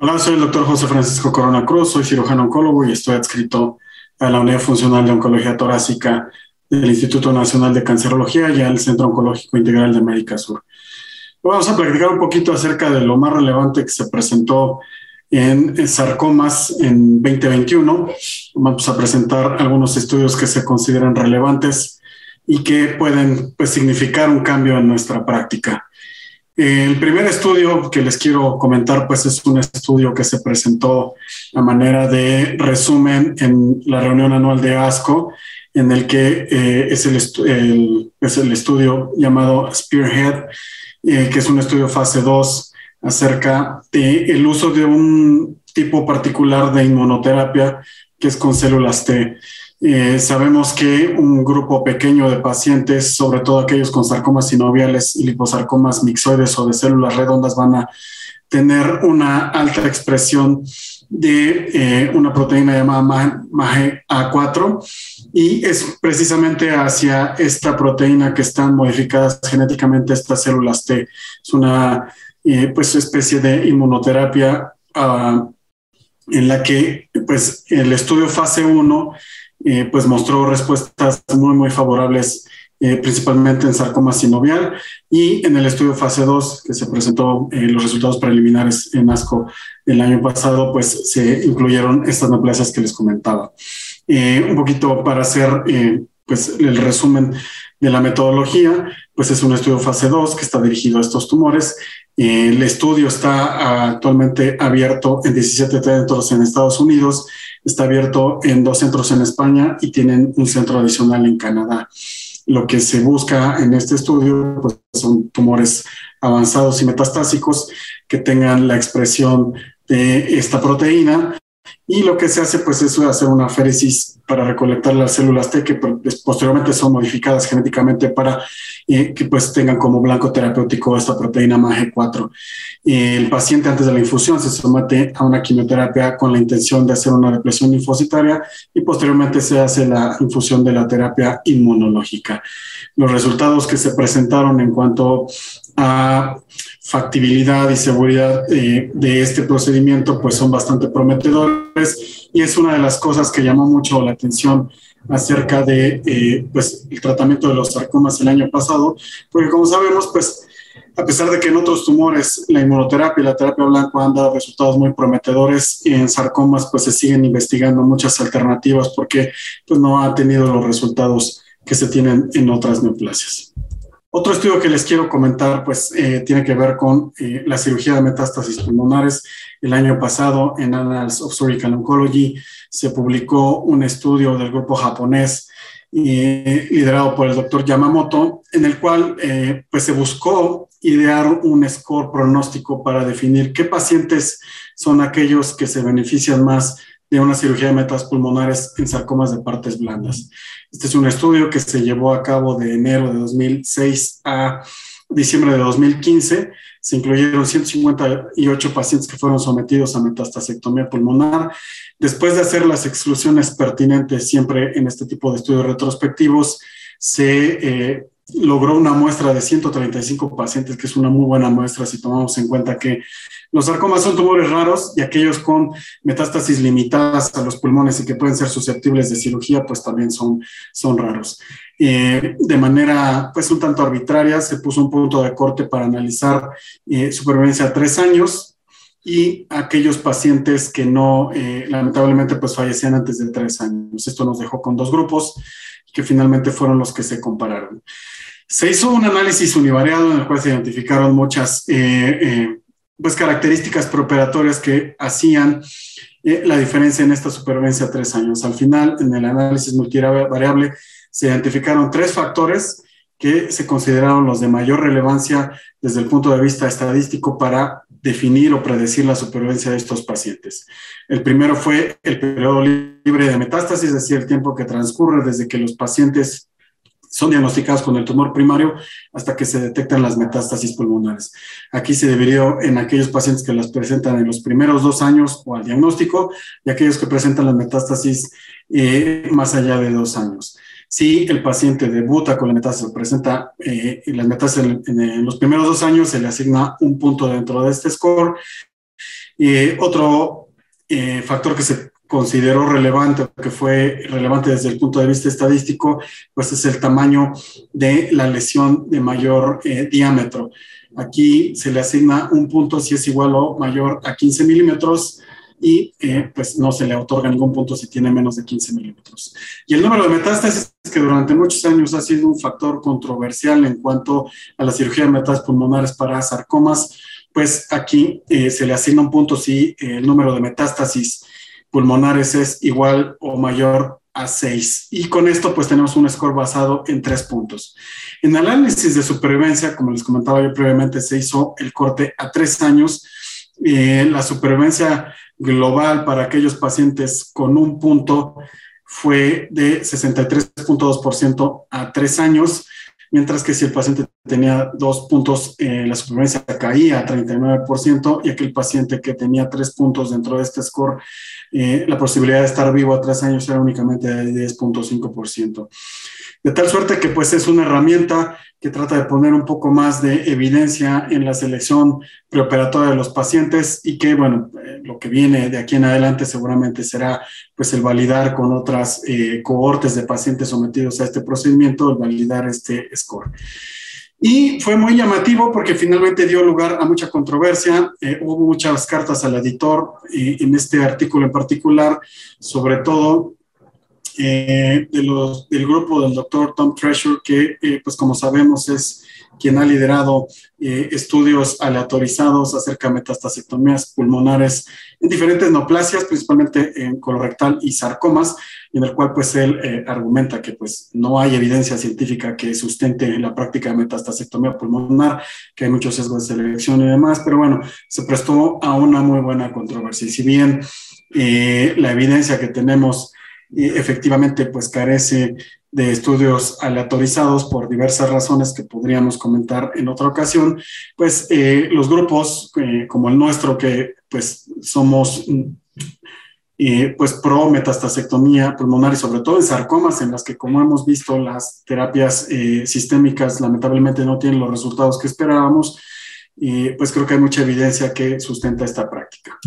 Hola, soy el doctor José Francisco Corona Cruz, soy cirujano oncólogo y estoy adscrito a la Unidad Funcional de Oncología Torácica del Instituto Nacional de Cancerología y al Centro Oncológico Integral de América Sur. Vamos a platicar un poquito acerca de lo más relevante que se presentó en sarcomas en 2021. Vamos a presentar algunos estudios que se consideran relevantes y que pueden pues, significar un cambio en nuestra práctica. El primer estudio que les quiero comentar, pues es un estudio que se presentó a manera de resumen en la reunión anual de ASCO, en el que eh, es, el es, el estudio llamado Spearhead, eh, que es un estudio fase 2 acerca del el uso de un tipo particular de inmunoterapia que es con células T. Eh, sabemos que un grupo pequeño de pacientes, sobre todo aquellos con sarcomas sinoviales liposarcomas mixoides o de células redondas, van a tener una alta expresión de eh, una proteína llamada MAGE-A4 y es precisamente hacia esta proteína que están modificadas genéticamente estas células T. Es una eh, pues especie de inmunoterapia uh, en la que pues el estudio fase 1 eh, pues mostró respuestas muy, muy favorables, eh, principalmente en sarcoma sinovial y en el estudio fase 2 que se presentó eh, los resultados preliminares en ASCO el año pasado, pues se incluyeron estas neoplasias que les comentaba. un poquito para hacer pues el resumen de la metodología, pues es un estudio fase 2 que está dirigido a estos tumores. el estudio está actualmente abierto en 17 centros en Estados Unidos está abierto en dos centros en España y tienen un centro adicional en Canadá. Lo que se busca en este estudio pues, son tumores avanzados y metastásicos que tengan la expresión de esta proteína y lo que se hace pues es hacer una féresis para recolectar las células T que pues, posteriormente son modificadas genéticamente para eh, que pues tengan como blanco terapéutico esta proteína MAGE4. el paciente antes de la infusión se somete a una quimioterapia con la intención de hacer una depresión linfocitaria y posteriormente se hace la infusión de la terapia inmunológica. Los resultados que se presentaron en cuanto a factibilidad y seguridad eh, de este procedimiento pues son bastante prometedores y es una de las cosas que llamó mucho la atención acerca de eh, pues el tratamiento de los sarcomas el año pasado porque como sabemos pues a pesar de que en otros tumores la inmunoterapia y la terapia blanca han dado resultados muy prometedores en sarcomas pues se siguen investigando muchas alternativas porque pues no ha tenido los resultados que se tienen en otras neoplasias. Otro estudio que les quiero comentar, pues, eh, tiene que ver con eh, la cirugía de metástasis pulmonares. El año pasado, en Annals of Surgical Oncology, se publicó un estudio del grupo japonés eh, liderado por el doctor Yamamoto, en el cual, pues, se buscó idear un score pronóstico para definir qué pacientes son aquellos que se benefician más de una cirugía de metas pulmonares en sarcomas de partes blandas. Este es un estudio que se llevó a cabo de enero de 2006 a diciembre de 2015. Se incluyeron 158 pacientes que fueron sometidos a metastasectomía pulmonar. Después de hacer las exclusiones pertinentes siempre en este tipo de estudios retrospectivos, se eh, logró una muestra de 135 pacientes, que es una muy buena muestra si tomamos en cuenta que los sarcomas son tumores raros y aquellos con metástasis limitadas a los pulmones y que pueden ser susceptibles de cirugía, pues también son, son raros. Eh, de manera, pues un tanto arbitraria, se puso un punto de corte para analizar eh, supervivencia a tres años y aquellos pacientes que no, eh, lamentablemente, pues fallecían antes de tres años. Esto nos dejó con dos grupos que finalmente fueron los que se compararon. Se hizo un análisis univariado en el cual se identificaron muchas pues, características preoperatorias que hacían eh, la diferencia en esta supervivencia a tres años. Al final, en el análisis multivariable, se identificaron tres factores que se consideraron los de mayor relevancia desde el punto de vista estadístico para definir o predecir la supervivencia de estos pacientes. El primero fue el periodo libre de metástasis, es decir, el tiempo que transcurre desde que los pacientes son diagnosticados con el tumor primario hasta que se detectan las metástasis pulmonares. Aquí se dividió en aquellos pacientes que las presentan en los primeros dos años o al diagnóstico y aquellos que presentan las metástasis eh, más allá de dos años. Si el paciente debuta con la metástasis, presenta eh, las metástasis en, los primeros dos años, se le asigna un punto dentro de este score otro factor que se consideró relevante, que fue relevante desde el punto de vista estadístico, pues es el tamaño de la lesión de mayor diámetro. Aquí se le asigna un punto si es igual o mayor a 15 milímetros y eh, pues no se le otorga ningún punto si tiene menos de 15 milímetros. Y el número de metástasis, que durante muchos años ha sido un factor controversial en cuanto a la cirugía de metástasis pulmonares para sarcomas, pues aquí eh, se le asigna un punto si el número de metástasis pulmonares es igual o mayor a 6. Y con esto pues tenemos un score basado en tres puntos. En análisis de supervivencia, como les comentaba yo previamente, se hizo el corte a tres años. Eh, la supervivencia global para aquellos pacientes con un punto fue de 63.2% a tres años, mientras que si el paciente tenía dos puntos, eh, la supervivencia caía a 39% y aquel paciente que tenía tres puntos dentro de este score, eh, la posibilidad de estar vivo a tres años era únicamente de 10.5%. De tal suerte que pues es una herramienta que trata de poner un poco más de evidencia en la selección preoperatoria de los pacientes y que, bueno, eh, lo que viene de aquí en adelante seguramente será pues el validar con otras eh, cohortes de pacientes sometidos a este procedimiento, el validar este score. Y fue muy llamativo porque finalmente dio lugar a mucha controversia. Eh, hubo muchas cartas al editor en este artículo en particular, sobre todo eh, del grupo del doctor Tom Treasure, que eh, pues como sabemos es quien ha liderado eh, estudios aleatorizados acerca de metastasectomías pulmonares en diferentes neoplasias, principalmente en colorectal y sarcomas, en el cual pues él argumenta que pues no hay evidencia científica que sustente la práctica de metastasectomía pulmonar, que hay muchos sesgos de selección y demás, pero bueno, se prestó a una muy buena controversia. Si bien la evidencia que tenemos y efectivamente pues carece de estudios aleatorizados por diversas razones que podríamos comentar en otra ocasión, pues eh, los grupos eh, como el nuestro que pues somos eh, pues pro metastasectomía pulmonar y sobre todo en sarcomas en las que como hemos visto las terapias sistémicas lamentablemente no tienen los resultados que esperábamos, y pues creo que hay mucha evidencia que sustenta esta práctica.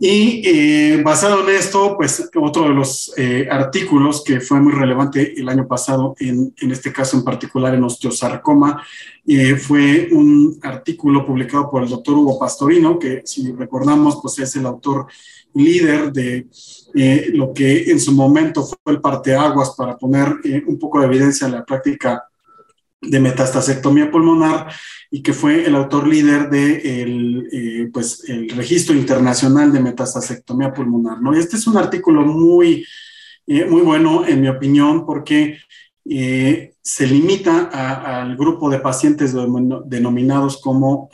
Y eh, basado en esto, pues otro de los eh, artículos que fue muy relevante el año pasado, en, en este caso en particular en osteosarcoma, eh, fue un artículo publicado por el doctor Hugo Pastorino, que si recordamos, pues es el autor líder de lo que en su momento fue el parteaguas para poner un poco de evidencia en la práctica de metastasectomía pulmonar y que fue el autor líder de eh, pues el registro internacional de metastasectomía pulmonar. ¿no? Este es un artículo muy, eh, muy bueno, en mi opinión, porque eh, se limita al grupo de pacientes denominados como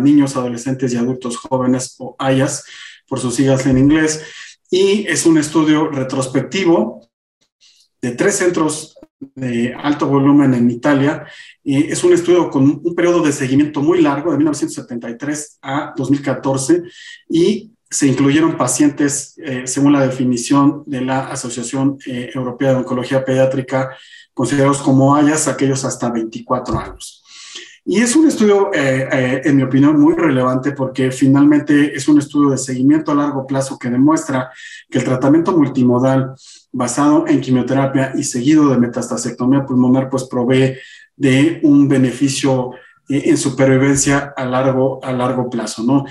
niños, adolescentes y adultos jóvenes o AYAS, por sus siglas en inglés, y es un estudio retrospectivo de tres centros de alto volumen en Italia. es un estudio con un periodo de seguimiento muy largo, de 1973 a 2014, y se incluyeron pacientes, eh, según la definición de la Asociación eh, Europea de Oncología Pediátrica, considerados como hayas, aquellos hasta 24 años. Y es un estudio, eh, en mi opinión, muy relevante porque finalmente es un estudio de seguimiento a largo plazo que demuestra que el tratamiento multimodal basado en quimioterapia y seguido de metastasectomía pulmonar, pues provee de un beneficio eh, en supervivencia a largo, a largo plazo, ¿no?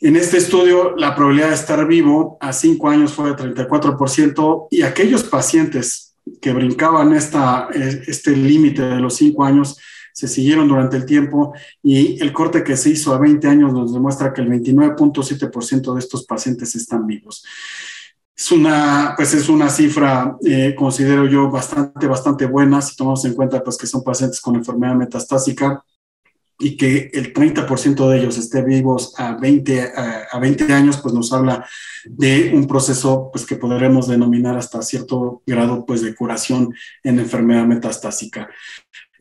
En este estudio, la probabilidad de estar vivo a cinco años fue de 34% y aquellos pacientes que brincaban esta, eh, este límite de los cinco años se siguieron durante el tiempo y el corte que se hizo a 20 años nos demuestra que el 29.7% de estos pacientes están vivos. Es una, pues es una cifra, eh, considero yo, bastante, bastante buena si tomamos en cuenta pues, que son pacientes con enfermedad metastásica y que el 30% de ellos esté vivos a 20, a, 20 años, pues nos habla de un proceso pues, que podremos denominar hasta cierto grado pues, de curación en enfermedad metastásica.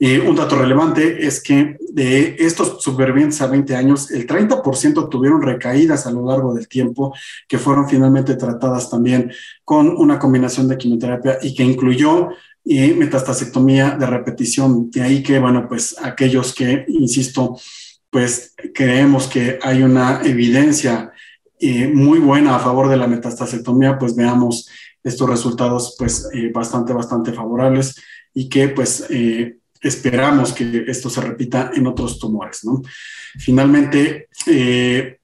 Eh, un dato relevante es que de estos supervivientes a 20 años, el 30% tuvieron recaídas a lo largo del tiempo, que fueron finalmente tratadas también con una combinación de quimioterapia y que incluyó eh, metastasectomía de repetición. De ahí que, bueno, pues aquellos que, insisto, pues creemos que hay una evidencia muy buena a favor de la metastasectomía, pues veamos estos resultados pues bastante, bastante favorables y que pues esperamos que esto se repita en otros tumores. ¿no? Finalmente, eh,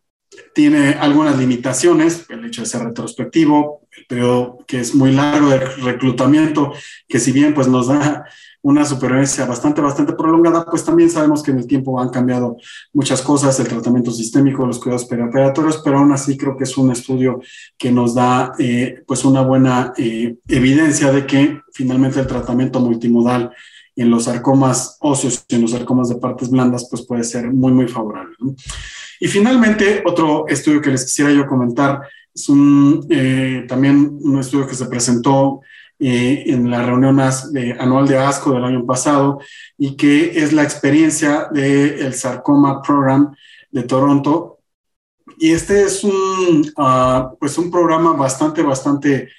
tiene algunas limitaciones, el hecho de ser retrospectivo, el periodo que es muy largo de reclutamiento, que si bien pues nos da una supervivencia bastante, bastante prolongada, pues también sabemos que en el tiempo han cambiado muchas cosas, el tratamiento sistémico, los cuidados perioperatorios, pero aún así creo que es un estudio que nos da eh, pues una buena eh, evidencia de que finalmente el tratamiento multimodal en los sarcomas óseos y en los sarcomas de partes blandas, pues puede ser muy, muy favorable. Y finalmente, otro estudio que les quisiera yo comentar es un, eh, también un estudio que se presentó eh, en la reunión anual de ASCO del año pasado y que es la experiencia del Sarcoma Program de Toronto. Y este es un, ah, pues un programa bastante, bastante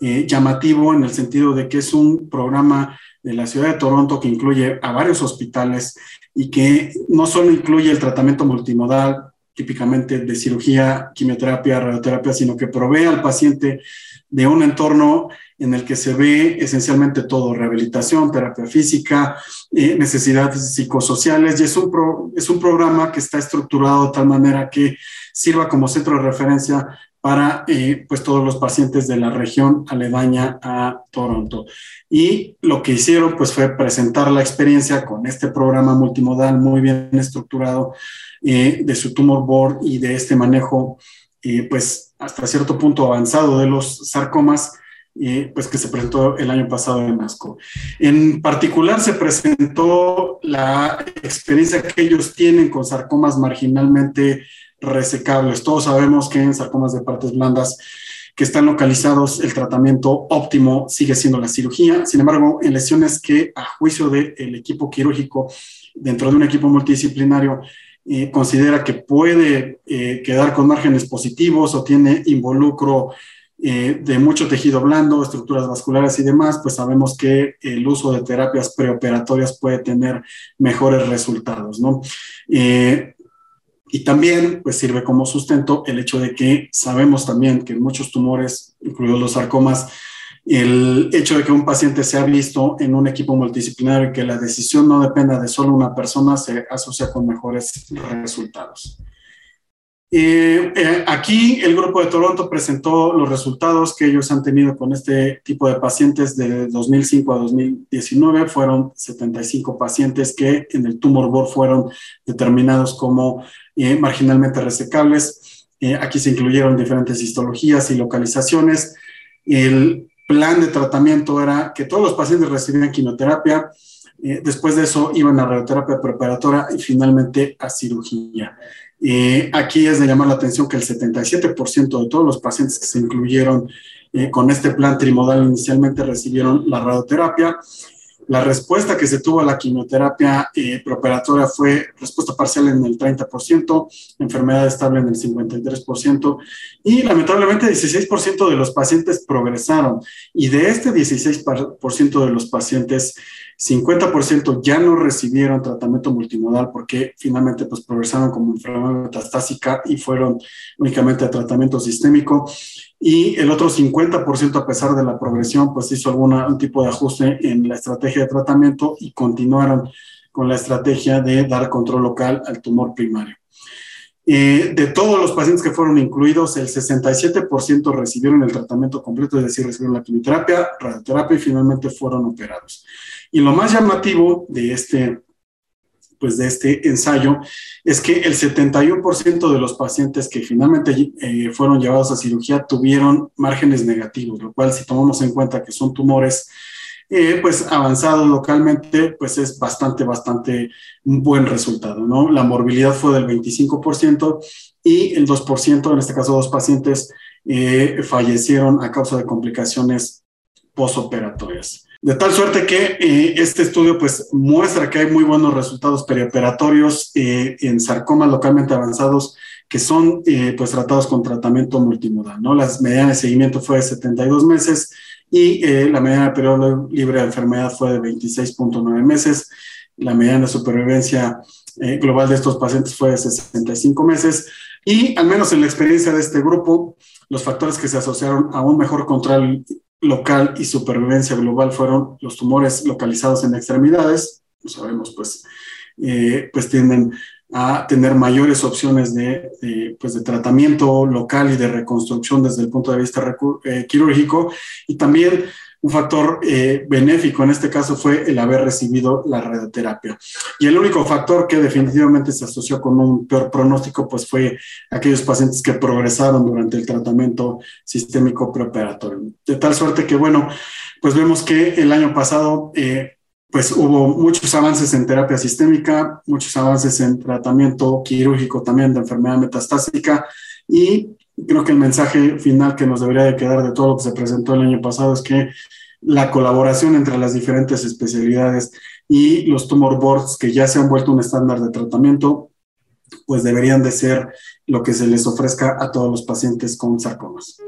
eh, llamativo en el sentido de que es un programa de la ciudad de Toronto que incluye a varios hospitales y que no solo incluye el tratamiento multimodal, típicamente de cirugía, quimioterapia, radioterapia, sino que provee al paciente de un entorno en el que se ve esencialmente todo, rehabilitación, terapia física, eh, necesidades psicosociales, y es un, es un programa que está estructurado de tal manera que sirva como centro de referencia para eh, pues todos los pacientes de la región aledaña a Toronto. Y lo que hicieron pues fue presentar la experiencia con este programa multimodal muy bien estructurado eh, de su tumor board y de este manejo eh, pues hasta cierto punto avanzado de los sarcomas pues que se presentó el año pasado en ASCO. En particular se presentó la experiencia que ellos tienen con sarcomas marginalmente resecables. Todos sabemos que en sarcomas de partes blandas que están localizados, el tratamiento óptimo sigue siendo la cirugía. Sin embargo, en lesiones que a juicio del equipo quirúrgico, dentro de un equipo multidisciplinario, eh, considera que puede eh, quedar con márgenes positivos o tiene involucro eh, de mucho tejido blando, estructuras vasculares y demás, pues sabemos que el uso de terapias preoperatorias puede tener mejores resultados, ¿no? Y también pues sirve como sustento el hecho de que sabemos también que en muchos tumores, incluidos los sarcomas, el hecho de que un paciente sea visto en un equipo multidisciplinario y que la decisión no dependa de solo una persona se asocia con mejores resultados. Eh, eh, aquí el grupo de Toronto presentó los resultados que ellos han tenido con este tipo de pacientes de 2005 a 2019. Fueron 75 pacientes que en el tumor board fueron determinados como eh, marginalmente resecables. aquí se incluyeron diferentes histologías y localizaciones. El plan de tratamiento era que todos los pacientes recibían quimioterapia. después de eso iban a radioterapia preparatoria y finalmente a cirugía. Eh, aquí es de llamar la atención que el 77% de todos los pacientes que se incluyeron eh, con este plan trimodal inicialmente recibieron la radioterapia. La respuesta que se tuvo a la quimioterapia eh, preoperatoria fue respuesta parcial en el 30%, enfermedad estable en el 53% y lamentablemente 16% de los pacientes progresaron y de este 16% de los pacientes 50% ya no recibieron tratamiento multimodal porque finalmente pues progresaron como enfermedad metastásica y fueron únicamente a tratamiento sistémico. Y el otro 50% a pesar de la progresión pues hizo algún tipo de ajuste en la estrategia de tratamiento y continuaron con la estrategia de dar control local al tumor primario. Eh, de todos los pacientes que fueron incluidos, el 67% recibieron el tratamiento completo, es decir, recibieron la quimioterapia, radioterapia y finalmente fueron operados. Y lo más llamativo de este, pues de este ensayo es que el 71% de los pacientes que finalmente eh, fueron llevados a cirugía tuvieron márgenes negativos, lo cual si tomamos en cuenta que son tumores eh, pues avanzados localmente, pues es bastante, bastante un buen resultado, ¿no? La morbilidad fue del 25% y el 2%, en este caso dos pacientes, eh, fallecieron a causa de complicaciones postoperatorias. De tal suerte que eh, este estudio pues muestra que hay muy buenos resultados perioperatorios eh, en sarcomas localmente avanzados que son eh, pues tratados con tratamiento multimodal, ¿no? Las medianas de seguimiento fue de 72 meses y la mediana de periodo libre de enfermedad fue de 26.9 meses. La mediana de supervivencia global de estos pacientes fue de 65 meses Y al menos en la experiencia de este grupo, los factores que se asociaron a un mejor control local y supervivencia global fueron los tumores localizados en extremidades, lo sabemos, pues, eh, pues tienden a tener mayores opciones de, pues de tratamiento local y de reconstrucción desde el punto de vista eh, quirúrgico. Y también un factor eh, benéfico en este caso fue el haber recibido la radioterapia. Y el único factor que definitivamente se asoció con un peor pronóstico, pues fue aquellos pacientes que progresaron durante el tratamiento sistémico preoperatorio. De tal suerte que, bueno, pues vemos que el año pasado, eh, pues hubo muchos avances en terapia sistémica, muchos avances en tratamiento quirúrgico también de enfermedad metastásica y creo que el mensaje final que nos debería de quedar de todo lo que se presentó el año pasado es que la colaboración entre las diferentes especialidades y los tumor boards que ya se han vuelto un estándar de tratamiento, pues deberían de ser lo que se les ofrezca a todos los pacientes con sarcomas.